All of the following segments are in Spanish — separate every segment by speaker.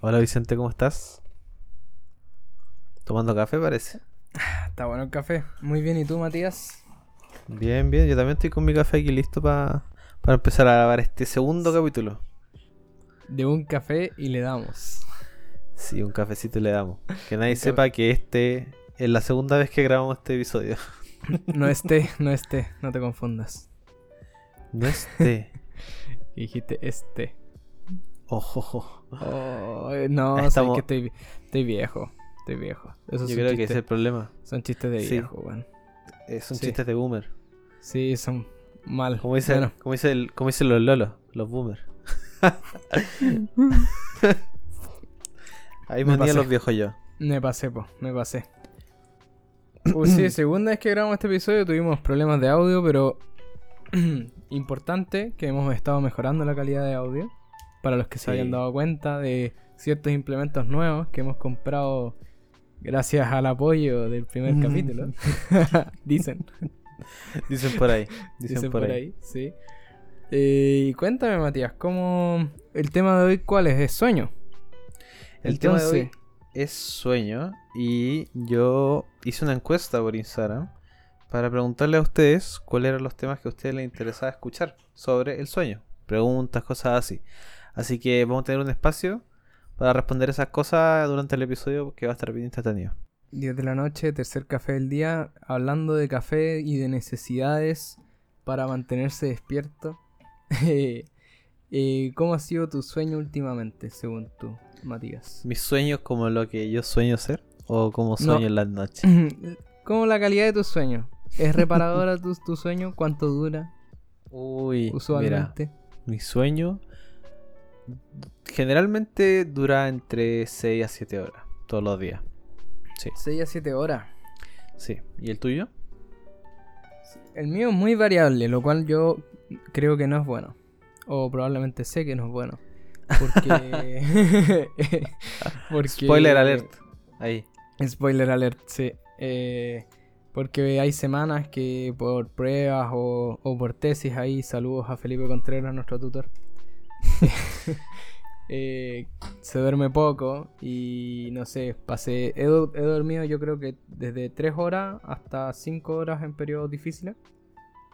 Speaker 1: Hola Vicente, ¿cómo estás? ¿Tomando café parece?
Speaker 2: Está bueno el café. Muy bien, ¿y tú, Matías?
Speaker 1: Bien, bien, yo también estoy con mi café aquí listo pa- para empezar a grabar este segundo capítulo.
Speaker 2: De un café y le damos.
Speaker 1: Sí, un cafecito le damos. Que nadie sepa que este es la segunda vez que grabamos este episodio.
Speaker 2: No esté, no esté, no te confundas.
Speaker 1: No este.
Speaker 2: Dijiste este.
Speaker 1: Ojo.
Speaker 2: Oh, no, sé
Speaker 1: Estamos-
Speaker 2: que estoy, estoy viejo. Estoy viejo.
Speaker 1: Yo creo que ese es el problema.
Speaker 2: son chistes de
Speaker 1: Sí.
Speaker 2: viejo, weón.
Speaker 1: Eh, son
Speaker 2: Sí.
Speaker 1: chistes de boomer.
Speaker 2: Sí, son mal.
Speaker 1: Como dice,
Speaker 2: Bueno,
Speaker 1: como dice el, como dicen los lolos, los boomers. Ahí
Speaker 2: Me pasé.
Speaker 1: los viejos yo.
Speaker 2: me pasé, po, me pasé. Pues sí, segunda vez que grabamos este episodio tuvimos problemas de audio, pero importante que hemos estado mejorando la calidad de audio. Para los que se hayan dado cuenta de ciertos implementos nuevos que hemos comprado gracias al apoyo del primer
Speaker 1: Mm.
Speaker 2: capítulo. Dicen,
Speaker 1: Dicen por ahí. Dicen,
Speaker 2: dicen
Speaker 1: por, ahí.
Speaker 2: sí. Eh, y cuéntame, Matías, ¿cómo el tema de hoy cuál es? ¿Es sueño?
Speaker 1: El tema de hoy es sueño y yo hice una encuesta por Instagram para preguntarle a ustedes cuáles eran los temas que a ustedes les interesaba escuchar sobre el sueño. Preguntas, cosas así. Así que vamos a tener un espacio para responder esas cosas durante el episodio que va a estar bien entretenido.
Speaker 2: 10 de la noche, tercer café del día, hablando de café y de necesidades para mantenerse despierto. Eh, eh, ¿Cómo ha sido tu sueño últimamente, según tú, Matías?
Speaker 1: ¿Mis sueños como lo que yo sueño ser? ¿O como sueño en las noches?
Speaker 2: ¿Cómo la calidad de tu sueño? ¿Es reparadora tu, tu sueño? ¿Cuánto dura
Speaker 1: Uy, mira,
Speaker 2: usualmente?
Speaker 1: mi sueño generalmente dura entre 6 a 7 horas, todos los días. Sí,
Speaker 2: 6 a 7 horas.
Speaker 1: sí. ¿Y el tuyo?
Speaker 2: El mío es muy variable, lo cual yo creo que no es bueno. O probablemente sé que no es bueno. Porque... porque...
Speaker 1: Spoiler alert. Ahí.
Speaker 2: Spoiler alert, sí. Eh, porque hay semanas que por pruebas o, o por tesis ahí, saludos a Felipe Contreras, nuestro tutor. eh, se duerme poco y no sé, pasé, he, do- he dormido yo creo que desde 3 horas hasta 5 horas en periodos difíciles,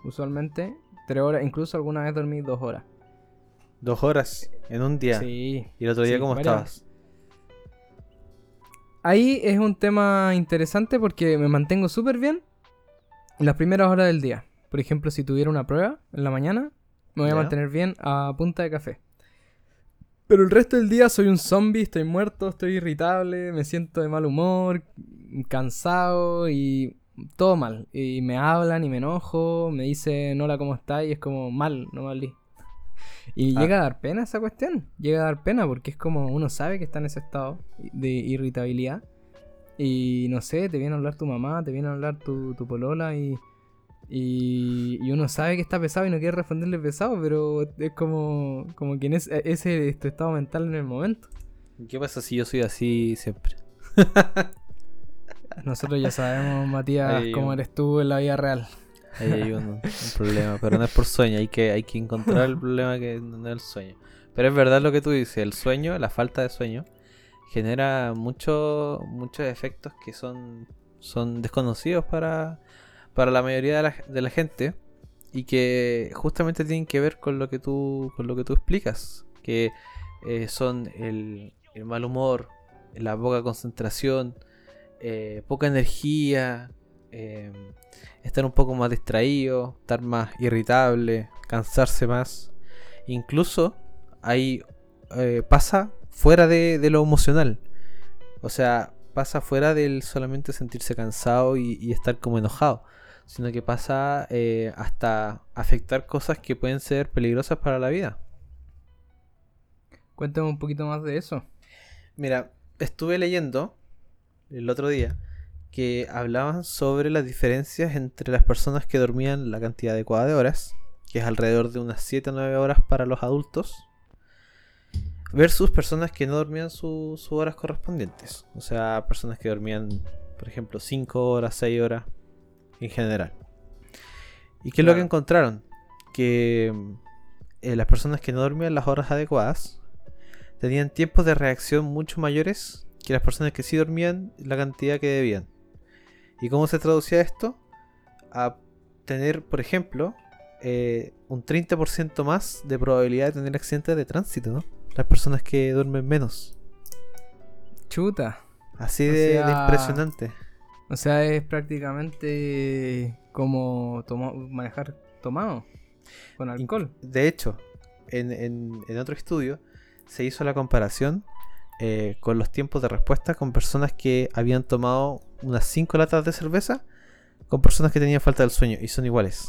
Speaker 2: usualmente. 3 horas, incluso alguna vez dormí 2 horas.
Speaker 1: Dos horas en un día.
Speaker 2: Sí.
Speaker 1: ¿Y el otro día
Speaker 2: sí,
Speaker 1: cómo
Speaker 2: varias-
Speaker 1: estabas?
Speaker 2: Ahí es un tema interesante porque me mantengo súper bien en las primeras horas del día. Por ejemplo, si tuviera una prueba en la mañana, me voy a mantener bien a punta de café. Pero el resto del día soy un zombie, estoy muerto, estoy irritable, me siento de mal humor, cansado y todo mal. Y me hablan y me enojo, me dicen hola, ¿cómo estás? Y es como mal, no malí. Y
Speaker 1: Ah.
Speaker 2: llega a dar pena esa cuestión. Llega a dar pena porque es como uno sabe que está en ese estado de irritabilidad. Y no sé, te viene a hablar tu mamá, te viene a hablar tu, tu polola y, y, y uno sabe que está pesado y no quiere responderle pesado, pero es como, como que en ese, ese es tu estado mental en el momento.
Speaker 1: ¿Qué pasa si yo soy así siempre?
Speaker 2: Nosotros ya sabemos, Matías,
Speaker 1: Ahí,
Speaker 2: cómo eres tú en la vida real.
Speaker 1: Ahí hay un, un problema, pero no es por sueño, hay que, hay que encontrar el problema que no es el sueño. Pero es verdad lo que tú dices, el sueño, la falta de sueño, genera mucho- muchos efectos que son, son desconocidos para, para la mayoría de la, de la gente y que justamente tienen que ver con lo que tú, con lo que tú explicas, que eh, son el, mal humor, la poca concentración, eh, poca energía, eh, estar un poco más distraído, estar más irritable, cansarse más. Incluso ahí eh, pasa fuera de, lo emocional. O sea, pasa fuera del solamente sentirse cansado y estar como enojado. Sino que pasa eh, hasta afectar cosas que pueden ser peligrosas para la vida.
Speaker 2: Cuéntame un poquito más de eso.
Speaker 1: Mira, estuve leyendo el otro día que hablaban sobre las diferencias entre las personas que dormían la cantidad adecuada de horas, que es alrededor de unas 7 o 9 horas para los adultos, versus personas que no dormían su- sus horas correspondientes. O sea, personas que dormían, por ejemplo, 5 horas, 6 horas en general. ¿Y qué es lo que encontraron? Que eh, las personas que no dormían las horas adecuadas tenían tiempos de reacción mucho mayores que las personas que sí dormían la cantidad que debían. ¿Y cómo se traducía esto? A tener, por ejemplo, eh, un 30% más de probabilidad de tener accidentes de tránsito, ¿no? Las personas que duermen menos.
Speaker 2: Chuta.
Speaker 1: Así
Speaker 2: O
Speaker 1: de, impresionante.
Speaker 2: O sea, es prácticamente como tomo- manejar tomado con alcohol.
Speaker 1: De hecho, en, en- en otro estudio se hizo la comparación eh, con los tiempos de respuesta con personas que habían tomado unas 5 latas de cerveza con personas que tenían falta del sueño y son iguales.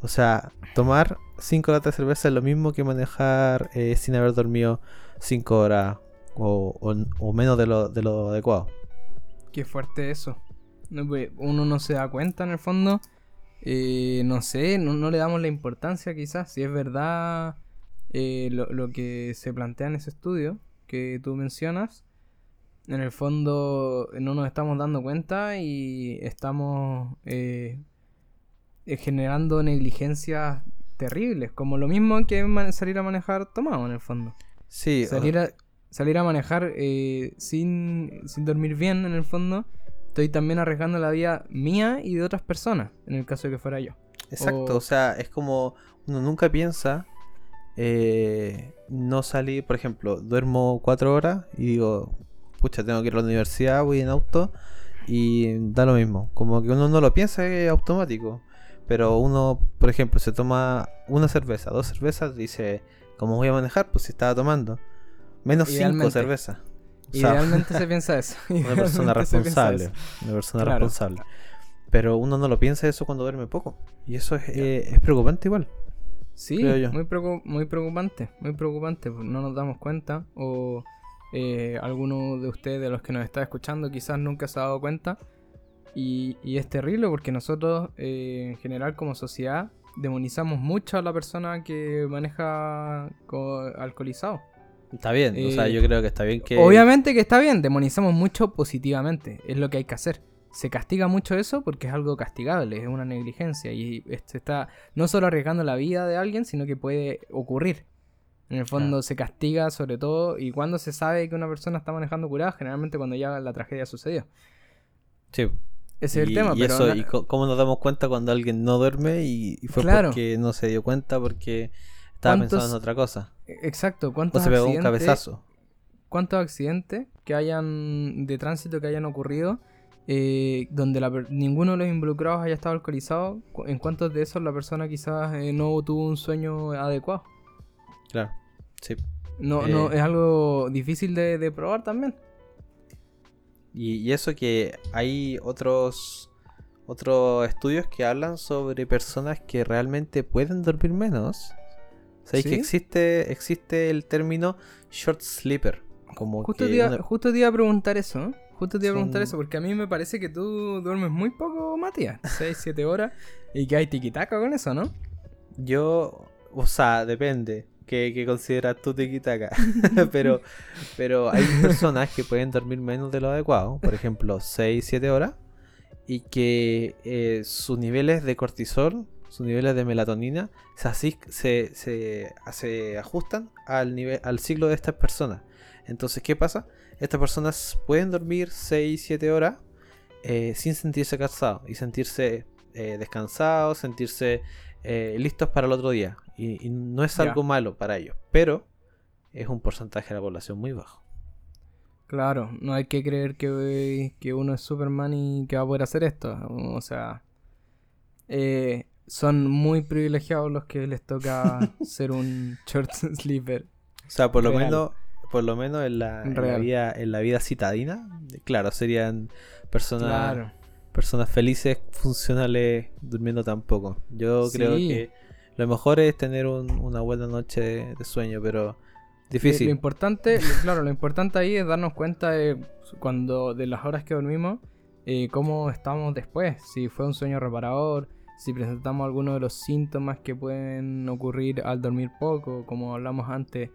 Speaker 1: O sea, tomar 5 latas de cerveza es lo mismo que manejar eh, sin haber dormido 5 horas o, o- o menos de lo, de lo adecuado.
Speaker 2: Qué fuerte eso. No, pues, Uno no se da cuenta en el fondo. Eh, no sé, no, no le damos la importancia quizás. Si es verdad eh, lo, lo que se plantea en ese estudio que tú mencionas. En el fondo no nos estamos dando cuenta y estamos eh, generando negligencias terribles. Como lo mismo que salir a manejar tomado en el fondo.
Speaker 1: Sí,
Speaker 2: Salir a, salir a manejar eh, sin, sin dormir bien, en el fondo, estoy también arriesgando la vida mía y de otras personas, en el caso de que fuera yo.
Speaker 1: Exacto,
Speaker 2: O-
Speaker 1: o sea, es como uno nunca piensa eh, no salir, por ejemplo, duermo cuatro horas y digo, pucha, tengo que ir a la universidad, voy en auto y da lo mismo. Como que uno no lo piensa, es automático. Pero uno, por ejemplo, se toma una cerveza, dos cervezas, dice, ¿cómo voy a manejar? Pues si estaba tomando. Menos cinco
Speaker 2: Idealmente.
Speaker 1: O sea,
Speaker 2: se piensa eso.
Speaker 1: una persona responsable. Una persona
Speaker 2: Claro.
Speaker 1: responsable. Pero uno no lo piensa eso cuando duerme poco. Y eso es, eh, es preocupante igual.
Speaker 2: Sí, muy, preocu- muy preocupante, muy preocupante, pues no nos damos cuenta o eh, alguno de ustedes, de los que nos está escuchando, quizás nunca se ha dado cuenta y, y es terrible porque nosotros eh, en general como sociedad demonizamos mucho a la persona que maneja co- alcoholizado.
Speaker 1: Está bien, o sea,
Speaker 2: Eh,
Speaker 1: yo creo que está bien que...
Speaker 2: Obviamente que está bien, demonizamos mucho positivamente, es lo que hay que hacer. Se castiga mucho eso porque es algo castigable, es una negligencia y se está no solo arriesgando la vida de alguien, sino que puede ocurrir. En el fondo
Speaker 1: Claro.
Speaker 2: se castiga sobre todo y cuando se sabe que una persona está manejando curada, generalmente cuando ya la tragedia sucedió.
Speaker 1: Sí.
Speaker 2: Ese es el tema,
Speaker 1: y
Speaker 2: pero
Speaker 1: eso, y cómo nos damos cuenta cuando alguien no duerme y, y fue
Speaker 2: Claro.
Speaker 1: porque no se dio cuenta porque estaba
Speaker 2: ¿Cuántos-
Speaker 1: pensando en otra cosa.
Speaker 2: exacto,
Speaker 1: O
Speaker 2: ¿cuántos
Speaker 1: se pegó un
Speaker 2: accidentes-
Speaker 1: cabezazo.
Speaker 2: ¿Cuántos accidentes que hayan de tránsito que hayan ocurrido eh, donde la ninguno de los involucrados haya estado alcoholizado? ¿En cuántos de esos la persona quizás eh, no tuvo un sueño adecuado?
Speaker 1: Claro. Sí.
Speaker 2: No,
Speaker 1: Eh.
Speaker 2: no, es algo difícil de, de probar también.
Speaker 1: Y, y eso que hay otros otros estudios que hablan sobre personas que realmente pueden dormir menos. Sabéis que existe, existe el término short sleeper. Como
Speaker 2: Justo
Speaker 1: que
Speaker 2: te, iba,
Speaker 1: una-
Speaker 2: justo te iba a preguntar eso, ¿eh? Justo te iba a preguntar eso, porque a mí me parece que tú duermes muy poco, Matías. 6, 7 horas. Y que hay tiquitaca con eso, ¿no?
Speaker 1: Yo, o sea, depende que, que consideras tú tiquitaca. pero, pero hay personas que pueden dormir menos de lo adecuado, por ejemplo, 6, 7 horas, y que eh, sus niveles de cortisol, sus niveles de melatonina, se, se, se, se ajustan al, nivel, al ciclo de estas personas. Entonces, ¿qué pasa? Estas personas pueden dormir 6, 7 horas eh, sin sentirse cansados y sentirse eh, descansados, sentirse eh, listos para el otro día. Y, y no es algo malo para ellos, pero es un porcentaje de la población muy bajo.
Speaker 2: Claro, no hay que creer que, que uno es Superman y que va a poder hacer esto. O sea, eh, son muy privilegiados los que les toca ser un short sleeper.
Speaker 1: O sea, por lo
Speaker 2: Real.
Speaker 1: menos, por lo menos en la, en la
Speaker 2: Real.
Speaker 1: vida, en la vida citadina, claro, serían personas,
Speaker 2: Claro.
Speaker 1: personas felices, funcionales, durmiendo tan poco. Yo creo que lo mejor es tener un- una buena noche de, de sueño, pero difícil.
Speaker 2: lo importante, claro, lo importante ahí es darnos cuenta de cuando de las horas que dormimos, eh, cómo estamos después, si fue un sueño reparador, si presentamos alguno de los síntomas que pueden ocurrir al dormir poco, como hablamos antes,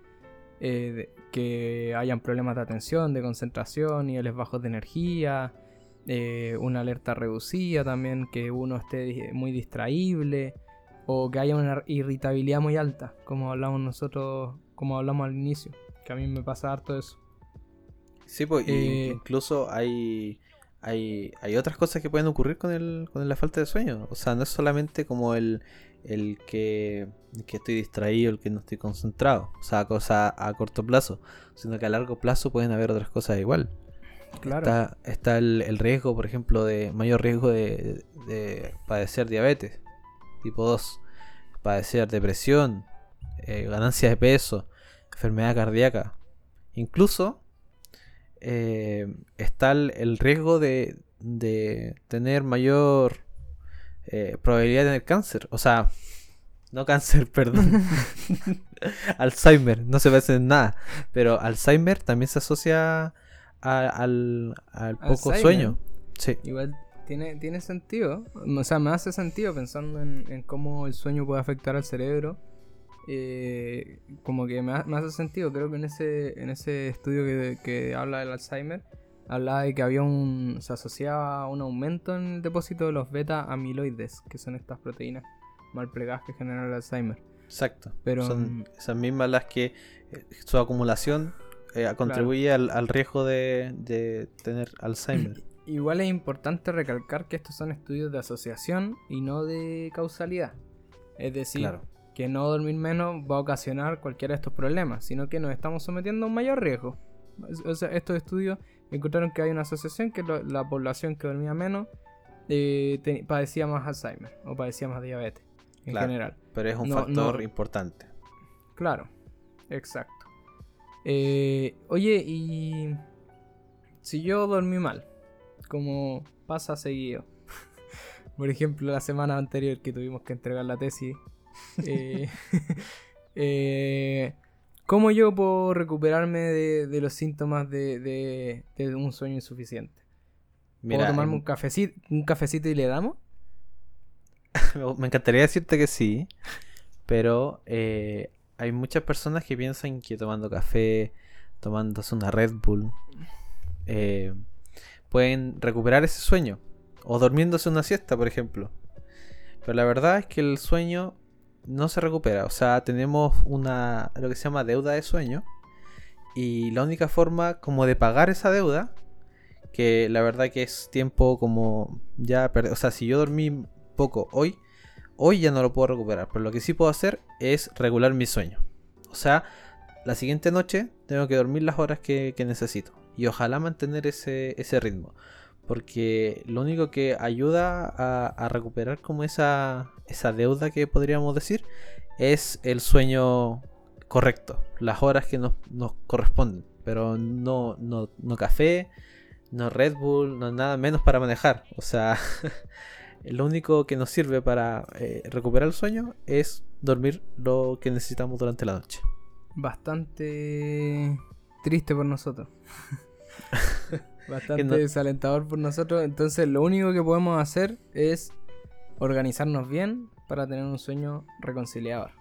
Speaker 2: eh, de- que hayan problemas de atención, de concentración, niveles bajos de energía, eh, una alerta reducida también, que uno esté muy distraíble o que haya una irritabilidad muy alta, como hablamos nosotros, como hablamos al inicio, Que a mí me pasa harto eso.
Speaker 1: Sí, pues
Speaker 2: Eh,
Speaker 1: incluso hay, hay, hay otras cosas que pueden ocurrir con, el, con la falta de sueño. O sea, no es solamente como el, el que, el que estoy distraído, el que no estoy concentrado. O sea, cosas a corto plazo. Sino que a largo plazo pueden haber otras cosas igual.
Speaker 2: Claro.
Speaker 1: Está, está el, el riesgo, por ejemplo, de mayor riesgo de, de padecer diabetes tipo 2, padecer depresión, eh, ganancia de peso, enfermedad cardíaca. Incluso eh, está el, el riesgo de, de tener mayor eh, probabilidad de tener cáncer. O sea, no cáncer, perdón. Alzheimer, no se parece en nada. Pero Alzheimer también se asocia a- al, al poco
Speaker 2: Alzheimer.
Speaker 1: sueño. Sí,
Speaker 2: Igual tiene, tiene sentido. O sea, me hace sentido pensando en, en cómo el sueño puede afectar al cerebro. Eh, como que me, ha- me hace sentido. Creo que en ese, en ese estudio que, que habla del Alzheimer, hablaba de que había un. se asociaba un aumento en el depósito de los beta amiloides, que son estas proteínas mal plegadas que generan el Alzheimer.
Speaker 1: exacto.
Speaker 2: Pero, mm,
Speaker 1: Son esas mismas las que eh, su acumulación eh, contribuye al, al riesgo de, de tener Alzheimer.
Speaker 2: Igual es importante recalcar que estos son estudios de asociación y no de causalidad. Es decir,
Speaker 1: claro.
Speaker 2: Que no dormir menos va a ocasionar cualquiera de estos problemas, sino que nos estamos sometiendo a un mayor riesgo. O sea, estos estudios encontraron que hay una asociación que lo- la población que dormía menos eh, te- padecía más Alzheimer o padecía más diabetes en
Speaker 1: Claro.
Speaker 2: general.
Speaker 1: Pero es un
Speaker 2: No,
Speaker 1: factor
Speaker 2: no.
Speaker 1: importante.
Speaker 2: Claro, exacto. Eh, oye, y si yo dormí mal, como pasa seguido, por ejemplo, la semana anterior que tuvimos que entregar la tesis, eh, eh, ¿cómo yo puedo recuperarme de, de los síntomas de, de- de un sueño insuficiente? ¿Puedo
Speaker 1: Mira,
Speaker 2: tomarme un cafecito, un cafecito y le damos?
Speaker 1: me- me encantaría decirte que sí, pero eh, hay muchas personas que piensan que tomando café, tomándose una Red Bull, eh, pueden recuperar ese sueño. O durmiéndose una siesta, por ejemplo. Pero la verdad es que el sueño no se recupera. O sea, tenemos una lo que se llama deuda de sueño. Y la única forma como de pagar esa deuda, que la verdad que es tiempo como ya perder. O sea, si yo dormí poco hoy, hoy ya no lo puedo recuperar. Pero lo que sí puedo hacer es regular mi sueño. O sea, la siguiente noche tengo que dormir las horas que, que necesito. Y ojalá mantener ese, ese ritmo. Porque lo único que ayuda a, a recuperar como esa, esa deuda que podríamos decir es el sueño correcto. Las horas que nos, nos corresponden. Pero no, no, no café, no Red Bull, no nada menos para manejar. O sea, lo único que nos sirve para eh, recuperar el sueño es dormir lo que necesitamos durante la noche.
Speaker 2: bastante triste por nosotros. bastante
Speaker 1: no-
Speaker 2: desalentador por nosotros. Entonces lo único que podemos hacer es organizarnos bien para tener un sueño reconciliador.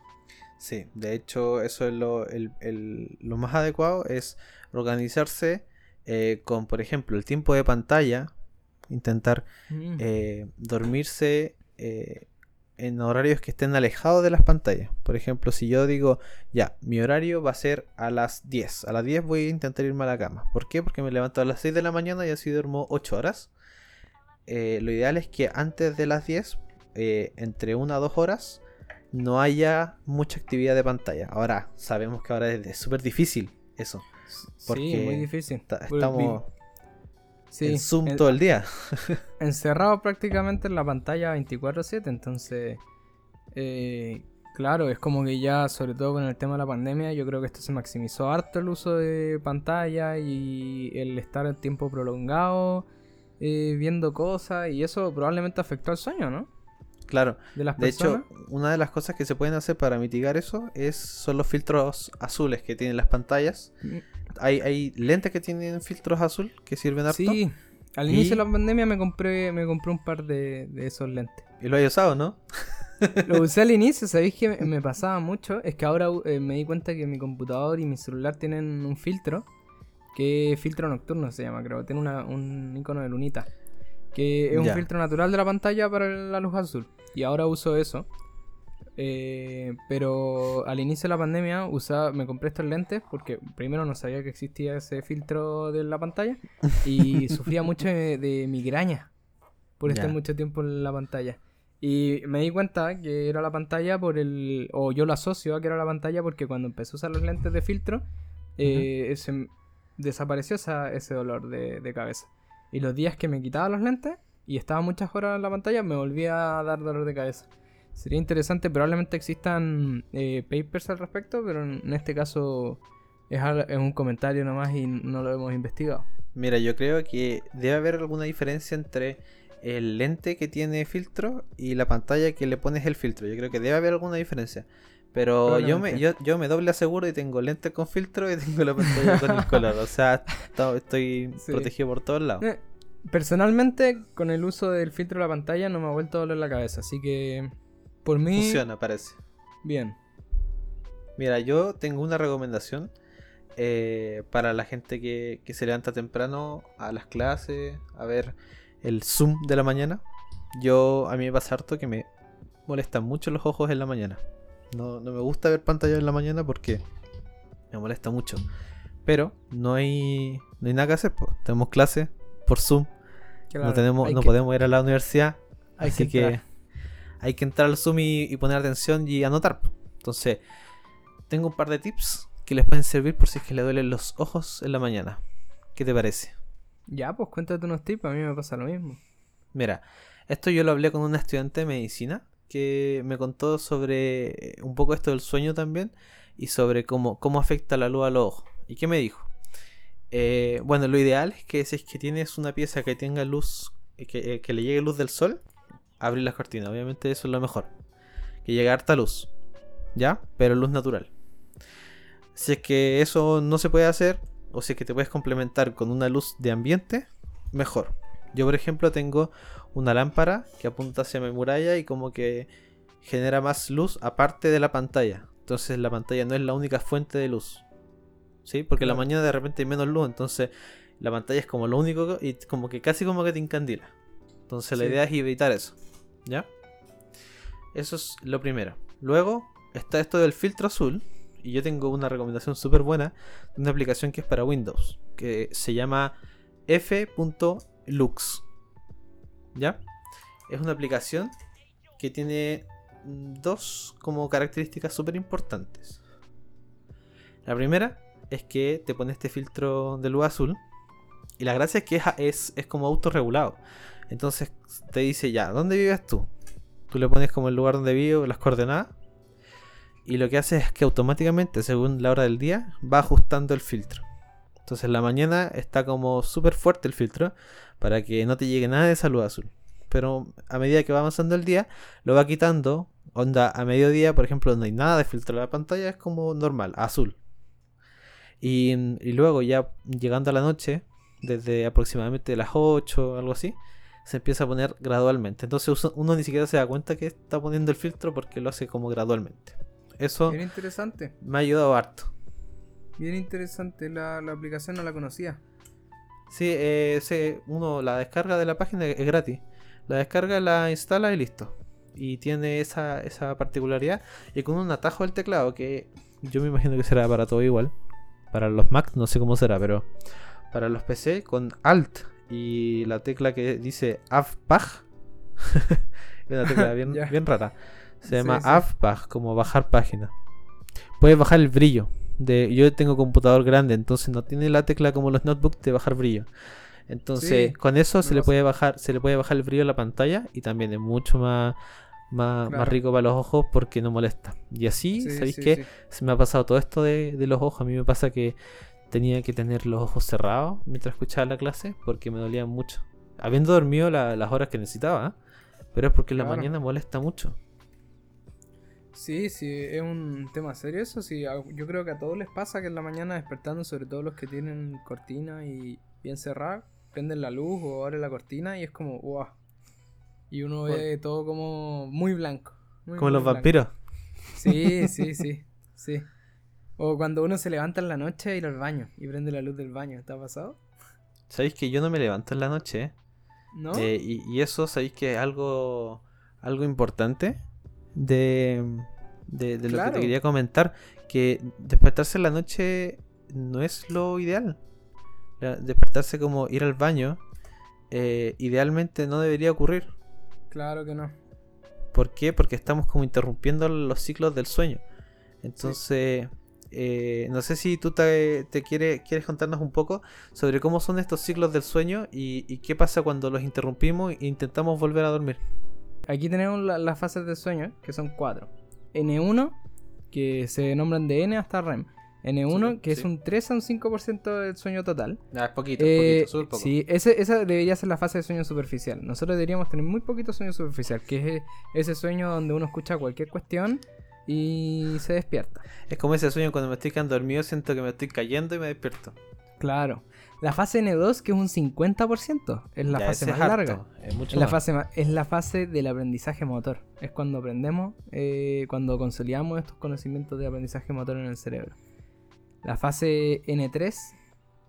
Speaker 1: Sí, de hecho eso es lo, el- el- lo más adecuado, es organizarse eh, con, por ejemplo, el tiempo de pantalla, intentar
Speaker 2: Mm.
Speaker 1: eh, dormirse eh, en horarios que estén alejados de las pantallas. Por ejemplo, si yo digo, ya, mi horario va a ser a las 10. A las 10 voy a intentar irme a la cama. ¿Por qué? Porque me levanto a las 6 de la mañana y así duermo 8 horas. Eh, lo ideal es que antes de las 10, eh, entre 1 a 2 horas, no haya mucha actividad de pantalla. Ahora, sabemos que ahora es súper difícil eso.
Speaker 2: sí,
Speaker 1: porque
Speaker 2: muy difícil.
Speaker 1: Estamos
Speaker 2: sí,
Speaker 1: en Zoom
Speaker 2: en-
Speaker 1: todo el día.
Speaker 2: encerrados prácticamente en la pantalla 24/7, entonces, eh, claro, es como que ya, sobre todo con el tema de la pandemia, yo creo que esto se maximizó harto el uso de pantalla y el estar el tiempo prolongado eh, viendo cosas y eso probablemente afectó al sueño, ¿no?
Speaker 1: Claro.
Speaker 2: De las
Speaker 1: De hecho, una de las cosas que se pueden hacer para mitigar eso es son los filtros azules que tienen las pantallas. Hay, hay lentes que tienen filtros azul que sirven harto.
Speaker 2: sí, al
Speaker 1: Y-
Speaker 2: inicio de la pandemia me compré, me compré un par de, de esos lentes.
Speaker 1: Y lo he usado, ¿no?
Speaker 2: Lo usé al inicio, ¿sabéis que me, me pasaba mucho? Es que ahora eh, me di cuenta que mi computador y mi celular tienen un filtro, que filtro nocturno se llama, creo. Tiene una- un icono de lunita, que es un
Speaker 1: Ya.
Speaker 2: filtro natural de la pantalla para la luz azul. Y ahora uso eso. Eh, pero al inicio de la pandemia usaba, me compré estos lentes porque primero no sabía que existía ese filtro de la pantalla y sufría mucho de, de migraña por estar mucho tiempo en la pantalla. Y me di cuenta que era la pantalla por el... o yo lo asocio a que era la pantalla porque cuando empecé a usar los lentes de filtro eh, se- desapareció esa- ese dolor de, de cabeza. Y los días que me quitaba los lentes y estaba muchas horas en la pantalla me volvía a dar dolor de cabeza. Sería interesante, probablemente existan eh, papers al respecto, pero en este caso es, un comentario nomás y no lo hemos investigado.
Speaker 1: Mira, yo creo que debe haber alguna diferencia entre el lente que tiene filtro y la pantalla que le pones el filtro. Yo creo que debe haber alguna diferencia. Pero yo me, yo, yo me doble aseguro y tengo lentes con filtro y tengo la pantalla con el color. O sea, to- estoy
Speaker 2: Sí.
Speaker 1: protegido por todos lados.
Speaker 2: Eh, personalmente, con el uso del filtro de la pantalla no me ha vuelto a doler la cabeza, así que por mí,
Speaker 1: Funciona, parece.
Speaker 2: bien.
Speaker 1: Mira, yo tengo una recomendación eh, para la gente que, que se levanta temprano a las clases, a ver el Zoom de la mañana. Yo, a mí me pasa harto que me molestan mucho los ojos en la mañana. No, no me gusta ver pantalla en la mañana porque me molesta mucho. Pero no hay, no hay nada que hacer. po. Tenemos clase por Zoom.
Speaker 2: Claro,
Speaker 1: no tenemos, no
Speaker 2: que-
Speaker 1: podemos ir a la universidad.
Speaker 2: hay
Speaker 1: así
Speaker 2: que.
Speaker 1: Hay que entrar al Zoom y, y poner atención y anotar. Entonces, tengo un par de tips que les pueden servir por si es que le duelen los ojos en la mañana. ¿Qué te parece?
Speaker 2: Ya, pues cuéntate unos tips, a mí me pasa lo mismo.
Speaker 1: Mira, esto yo lo hablé con una estudiante de medicina que me contó sobre eh, un poco esto del sueño también y sobre cómo, cómo afecta la luz a los ojos. ¿Y qué me dijo? Eh, bueno, lo ideal es que si es que tienes una pieza que tenga luz, eh, que, eh, que le llegue luz del sol, abrir las cortinas. Obviamente eso es lo mejor. Que llegue harta luz. ¿Ya? Pero luz natural. Si es que eso no se puede hacer, o si es que te puedes complementar con una luz de ambiente, mejor. Yo, por ejemplo, tengo una lámpara que apunta hacia mi muralla y como que genera más luz aparte de la pantalla. Entonces la pantalla no es la única fuente de luz. ¿Sí? Porque en la mañana de repente hay menos luz, entonces la pantalla es como lo único y como que casi como que te encandila. Entonces la idea es evitar eso. ¿Ya? Eso es lo primero. Luego está esto del filtro azul. Y yo tengo una recomendación súper buena de una aplicación que es para Windows. Que se llama f.lux. ¿Ya? Es una aplicación que tiene dos como características súper importantes. La primera es que te pone este filtro de luz azul. Y la gracia es que es, es, es como autorregulado. Entonces te dice ya, ¿dónde vives tú? Tú le pones como el lugar donde vivo, las coordenadas. Y lo que hace es que automáticamente, según la hora del día, va ajustando el filtro. Entonces en la mañana está como súper fuerte el filtro para que no te llegue nada de esa luz azul. Pero a medida que va avanzando el día, lo va quitando. Onda, a mediodía, por ejemplo, no hay nada de filtro en la pantalla, es como normal, azul. Y, y luego ya llegando a la noche, desde aproximadamente las 8 algo así, se empieza a poner gradualmente. Entonces uno ni siquiera se da cuenta que está poniendo el filtro porque lo hace como gradualmente. Eso
Speaker 2: Bien interesante.
Speaker 1: me ha ayudado harto.
Speaker 2: Bien interesante. La, la aplicación no la conocía.
Speaker 1: Sí, eh, uno la descarga de la página es gratis. La descarga, la instala y listo. Y tiene esa, esa particularidad. Y con un atajo del teclado que yo me imagino que será para todo igual. Para los Mac no sé cómo será, pero para los PC con Alt y la tecla que dice AVPAG. es una tecla bien, rara. Se
Speaker 2: Sí,
Speaker 1: llama
Speaker 2: sí.
Speaker 1: Como bajar página. Puedes bajar el brillo. De, yo tengo computador grande, entonces no tiene la tecla como los notebooks de bajar brillo. Entonces,
Speaker 2: Sí,
Speaker 1: con eso se le puede bajar, se le puede bajar el brillo a la pantalla y también es mucho más, más, más rico para los ojos porque no molesta. Y así,
Speaker 2: Sí,
Speaker 1: ¿sabéis
Speaker 2: sí,
Speaker 1: qué?
Speaker 2: sí.
Speaker 1: Se me ha pasado todo esto de, de los ojos. A mí me pasa que tenía que tener los ojos cerrados mientras escuchaba la clase porque me dolían mucho. Habiendo dormido la- las horas que necesitaba, ¿eh? pero es porque en la
Speaker 2: Claro.
Speaker 1: mañana molesta mucho.
Speaker 2: Sí, sí, es un tema serio eso. Sí, yo creo que a todos les pasa que en la mañana despertando, sobre todo los que tienen cortina y bien cerrada, prenden la luz o abren la cortina y es como, wow. Y uno ve todo como muy blanco. muy,
Speaker 1: Como
Speaker 2: muy
Speaker 1: los vampiros.
Speaker 2: Sí, sí, sí, sí. O cuando uno se levanta en la noche a ir al baño y prende la luz del baño. ¿Te ha pasado?
Speaker 1: Sabéis que yo no me levanto en la noche.
Speaker 2: ¿No?
Speaker 1: Eh, y, y eso, sabéis que es algo, algo importante. de, de, de lo que te quería comentar, que despertarse en la noche no es lo ideal. Despertarse como ir al baño, eh, idealmente no debería ocurrir.
Speaker 2: Claro que no.
Speaker 1: ¿Por qué? Porque estamos como interrumpiendo los ciclos del sueño. Entonces, eh, no sé si tú te, te quieres, quieres contarnos un poco sobre cómo son estos ciclos del sueño y, y qué pasa cuando los interrumpimos e intentamos volver a dormir.
Speaker 2: Aquí tenemos la- las fases de sueño, que son cuatro. N1, que se nombran de N hasta REM. N1,
Speaker 1: Sí,
Speaker 2: que es un 3 a un 5% del sueño total.
Speaker 1: Ah, es poquito,
Speaker 2: Eh,
Speaker 1: es poquito, poco.
Speaker 2: sí, ese- esa debería ser la fase de sueño superficial. Nosotros deberíamos tener muy poquito sueño superficial, que es e- ese sueño donde uno escucha cualquier cuestión y se despierta.
Speaker 1: Es como ese sueño cuando me estoy quedando dormido, siento que me estoy cayendo y me despierto.
Speaker 2: Claro. La fase N2, que es un 50%, es la
Speaker 1: Ya,
Speaker 2: fase más larga.
Speaker 1: es mucho
Speaker 2: Es la, fase es la fase del aprendizaje motor. Es cuando aprendemos, eh, cuando consolidamos estos conocimientos de aprendizaje motor en el cerebro. La fase N3,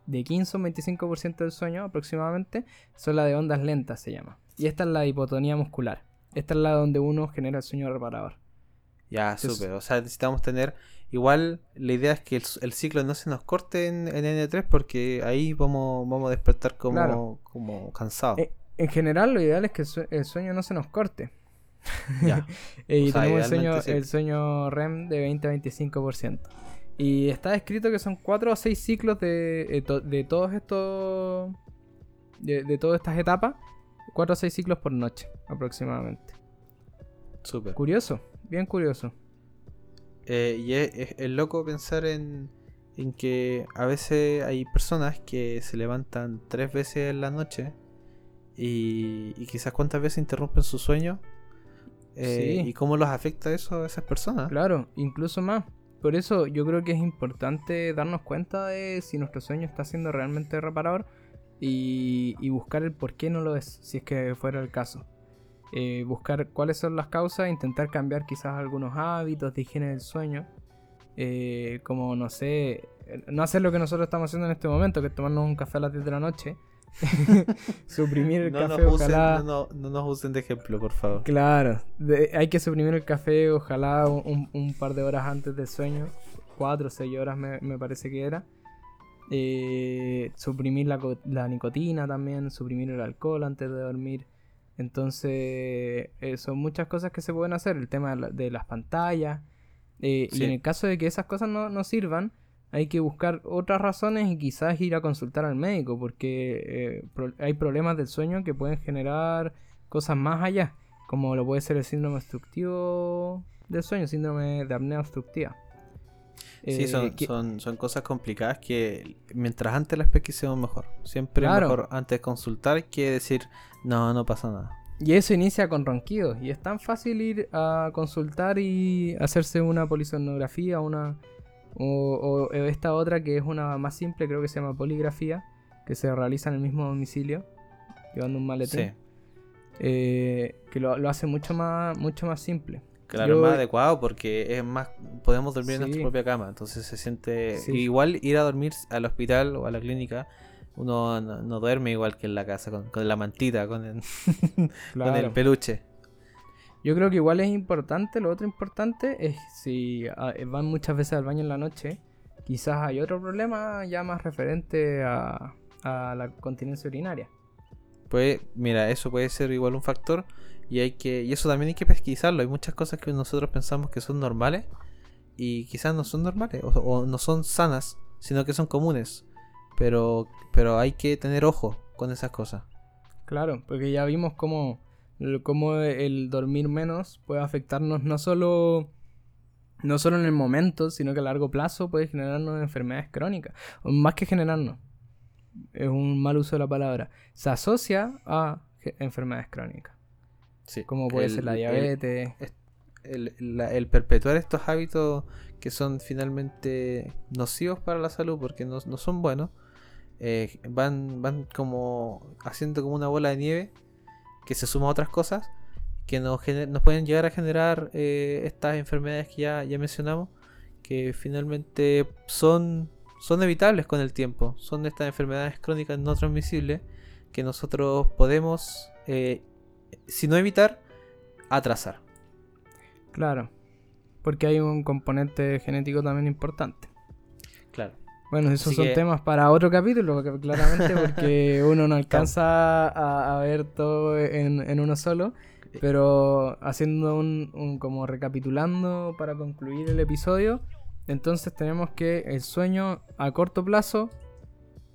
Speaker 2: de 15 a un 25% del sueño aproximadamente, son la de ondas lentas, se llama. Y esta es la hipotonía muscular. Esta es la donde uno genera el sueño reparador.
Speaker 1: Ya, súper. O sea, necesitamos tener. Igual, la idea es que el, el ciclo no se nos corte en, en N3 porque ahí vamos, vamos a despertar como,
Speaker 2: Claro.
Speaker 1: como cansados.
Speaker 2: Eh, en general, lo ideal es que el, sue- el sueño no se nos corte.
Speaker 1: Ya.
Speaker 2: Y
Speaker 1: O sea,
Speaker 2: tenemos el sueño,
Speaker 1: sí.
Speaker 2: el sueño REM de 20 a 25%. Y está escrito que son 4 o 6 ciclos de, eh, de todos estos. De, de todas estas etapas. 4 o 6 ciclos por noche, aproximadamente.
Speaker 1: Súper.
Speaker 2: Curioso, bien curioso.
Speaker 1: Eh, y es, es- es loco pensar en, en que a veces hay personas que se levantan tres veces en la noche y, y quizás cuántas veces interrumpen su sueño eh,
Speaker 2: Sí.
Speaker 1: y cómo los afecta eso a esas personas.
Speaker 2: Claro, incluso más. Por eso yo creo que es importante darnos cuenta de si nuestro sueño está siendo realmente reparador y, y buscar el por qué no lo es, si es que fuera el caso. Eh, buscar cuáles son las causas, intentar cambiar quizás algunos hábitos de higiene del sueño. Eh, como, no sé, no hacer lo que nosotros estamos haciendo en este momento, que es tomarnos un café a las 10 de la noche. Suprimir el
Speaker 1: No
Speaker 2: café,
Speaker 1: nos, usen,
Speaker 2: ojalá.
Speaker 1: no, no- no nos usen de ejemplo, por favor.
Speaker 2: Claro, de- hay que suprimir el café, ojalá un, un par de horas antes del sueño, cuatro o seis horas me, me parece que era. Eh, suprimir la, la nicotina también, suprimir el alcohol antes de dormir. Entonces, eh, son muchas cosas que se pueden hacer. El tema de, la- de las pantallas. eh,
Speaker 1: Sí.
Speaker 2: Y en el caso de que esas cosas no, no sirvan, hay que buscar otras razones y quizás ir a consultar al médico, porque eh, pro- hay problemas del sueño que pueden generar cosas más allá, como lo puede ser el síndrome obstructivo del sueño, síndrome de apnea obstructiva.
Speaker 1: Sí,
Speaker 2: Eh,
Speaker 1: son,
Speaker 2: que-
Speaker 1: son, son cosas complicadas que mientras antes las pesquisemos mejor. Siempre
Speaker 2: Claro.
Speaker 1: mejor antes consultar que decir, no, no pasa nada.
Speaker 2: Y eso inicia con ronquidos. Y es tan fácil ir a consultar y hacerse una polisonografía, una. O, o esta otra que es una más simple, creo que se llama poligrafía, que se realiza en el mismo domicilio, llevando un maletín.
Speaker 1: Sí,
Speaker 2: eh, que lo, lo hace mucho más, mucho más simple.
Speaker 1: claro,
Speaker 2: Yo-
Speaker 1: es más adecuado porque es más, podemos dormir en nuestra propia cama. Entonces se siente
Speaker 2: Sí.
Speaker 1: igual ir a dormir al hospital o a la clínica. Uno no, no duerme igual que en la casa, con, con la mantita, con el, con el
Speaker 2: Claro.
Speaker 1: peluche.
Speaker 2: Yo creo que igual es importante, lo otro importante es si ah, van muchas veces al baño en la noche, quizás hay otro problema ya más referente a, a la continencia urinaria.
Speaker 1: Pues, mira, eso puede ser igual un factor y hay que y eso también hay que pesquisarlo. Hay muchas cosas que nosotros pensamos que son normales y quizás no son normales o, o no son sanas, sino que son comunes. Pero pero hay que tener ojo con esas cosas.
Speaker 2: Claro, porque ya vimos cómo, cómo el dormir menos puede afectarnos no solo, no solo en el momento, sino que a largo plazo puede generarnos enfermedades crónicas. O más que generarnos, es un mal uso de la palabra. Se asocia a enfermedades crónicas,
Speaker 1: Sí,
Speaker 2: como puede
Speaker 1: el-
Speaker 2: ser la
Speaker 1: el-
Speaker 2: diabetes.
Speaker 1: El, la- el perpetuar estos hábitos que son finalmente nocivos para la salud porque no, no son buenos, eh, van, van como haciendo como una bola de nieve que se suma a otras cosas que nos, nos pueden llegar a generar eh, estas enfermedades que ya, ya mencionamos, que finalmente son, son evitables con el tiempo. Son estas enfermedades crónicas no transmisibles que nosotros podemos, eh, si no evitar, atrasar.
Speaker 2: Claro. Porque hay un componente genético también importante. Bueno, esos
Speaker 1: Así
Speaker 2: son
Speaker 1: que-
Speaker 2: temas para otro capítulo, claramente, porque uno no alcanza a, a ver todo en, en uno solo. Pero haciendo un, un- como recapitulando para concluir el episodio, entonces tenemos que el sueño a corto plazo,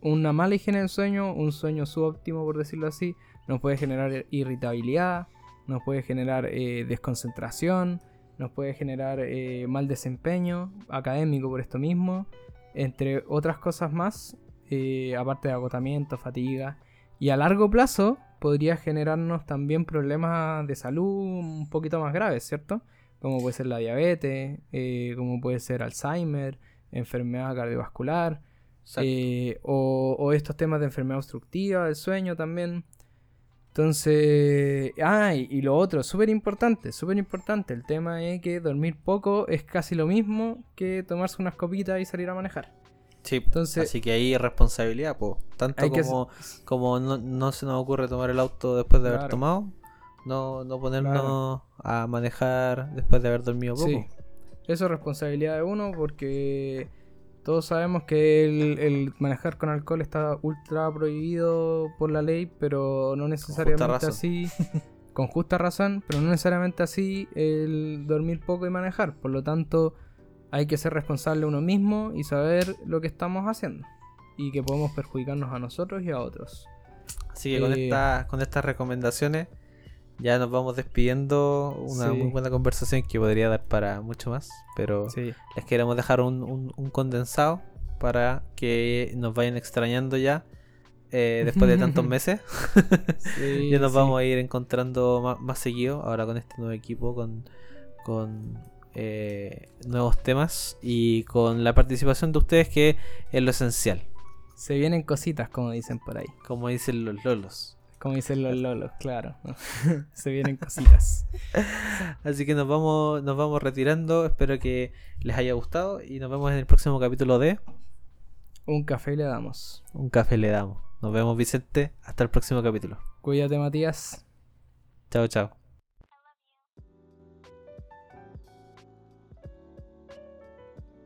Speaker 2: una mala higiene del sueño, un sueño subóptimo por decirlo así, nos puede generar irritabilidad, nos puede generar eh, desconcentración, nos puede generar eh, mal desempeño académico por esto mismo, entre otras cosas más, eh, aparte de agotamiento, fatiga. Y a largo plazo podría generarnos también problemas de salud un poquito más graves, ¿cierto? Como puede ser la diabetes, eh, como puede ser Alzheimer, enfermedad cardiovascular, eh, o, o estos temas de enfermedad obstructiva del sueño también. Entonces, ah, y, y lo otro, súper importante, súper importante, el tema es que dormir poco es casi lo mismo que tomarse unas copitas y salir a manejar.
Speaker 1: Sí,
Speaker 2: entonces-
Speaker 1: así que ahí responsabilidad, pues. Tanto
Speaker 2: que
Speaker 1: como, como no, no se nos ocurre tomar el auto después de haber tomado, no, no ponernos
Speaker 2: Claro.
Speaker 1: a manejar después de haber dormido poco.
Speaker 2: Sí, eso es responsabilidad de uno porque todos sabemos que el, el manejar con alcohol está ultra prohibido por la ley, pero no necesariamente así, con justa razón, pero no necesariamente así el dormir poco y manejar. Por lo tanto, hay que ser responsable uno mismo y saber lo que estamos haciendo y que podemos perjudicarnos a nosotros y a otros.
Speaker 1: Así que con,
Speaker 2: Eh,
Speaker 1: esta- con estas recomendaciones ya nos vamos despidiendo. Una
Speaker 2: Sí.
Speaker 1: muy buena conversación que podría dar para mucho más, pero
Speaker 2: Sí,
Speaker 1: les queremos dejar un, un- un condensado para que nos vayan extrañando ya eh, después de tantos meses.
Speaker 2: sí,
Speaker 1: ya nos vamos a ir encontrando más, más seguido ahora con este nuevo equipo, con, con eh, nuevos temas y con la participación de ustedes que es lo esencial,
Speaker 2: Se vienen cositas, como dicen por ahí.
Speaker 1: como dicen los lolos.
Speaker 2: Como dicen los lolos, claro. Se vienen cositas.
Speaker 1: Así que nos vamos, nos vamos retirando. Espero que les haya gustado y nos vemos en el próximo capítulo de
Speaker 2: Un café le damos.
Speaker 1: Un café le damos. Nos vemos Vicente. Hasta el próximo capítulo.
Speaker 2: Cuídate, Matías.
Speaker 1: Chao, chao.